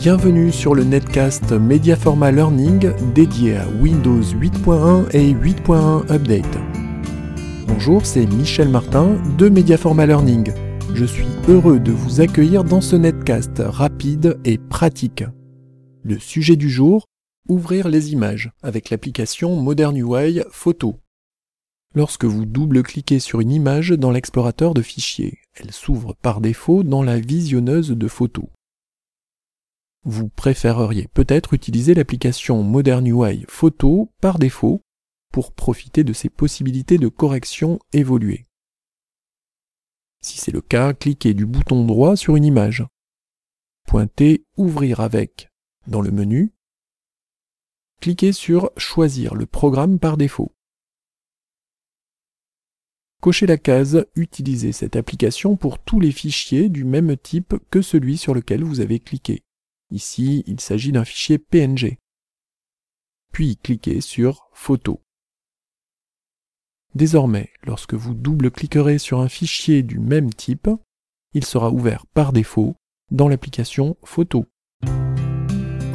Bienvenue sur le netcast Mediaforma Learning dédié à Windows 8.1 et 8.1 Update. Bonjour, c'est Michel Martin de Mediaforma Learning. Je suis heureux de vous accueillir dans ce netcast rapide et pratique. Le sujet du jour, ouvrir les images avec l'application Modern UI Photo. Lorsque vous double-cliquez sur une image dans l'explorateur de fichiers, elle s'ouvre par défaut dans la visionneuse de photos. Vous préféreriez peut-être utiliser l'application Modern UI Photo par défaut pour profiter de ses possibilités de correction évoluées. Si c'est le cas, cliquez du bouton droit sur une image. Pointez Ouvrir avec dans le menu. Cliquez sur Choisir le programme par défaut. Cochez la case Utiliser cette application pour tous les fichiers du même type que celui sur lequel vous avez cliqué. Ici, il s'agit d'un fichier PNG. Puis cliquez sur Photo. Désormais, lorsque vous double-cliquerez sur un fichier du même type, il sera ouvert par défaut dans l'application Photo.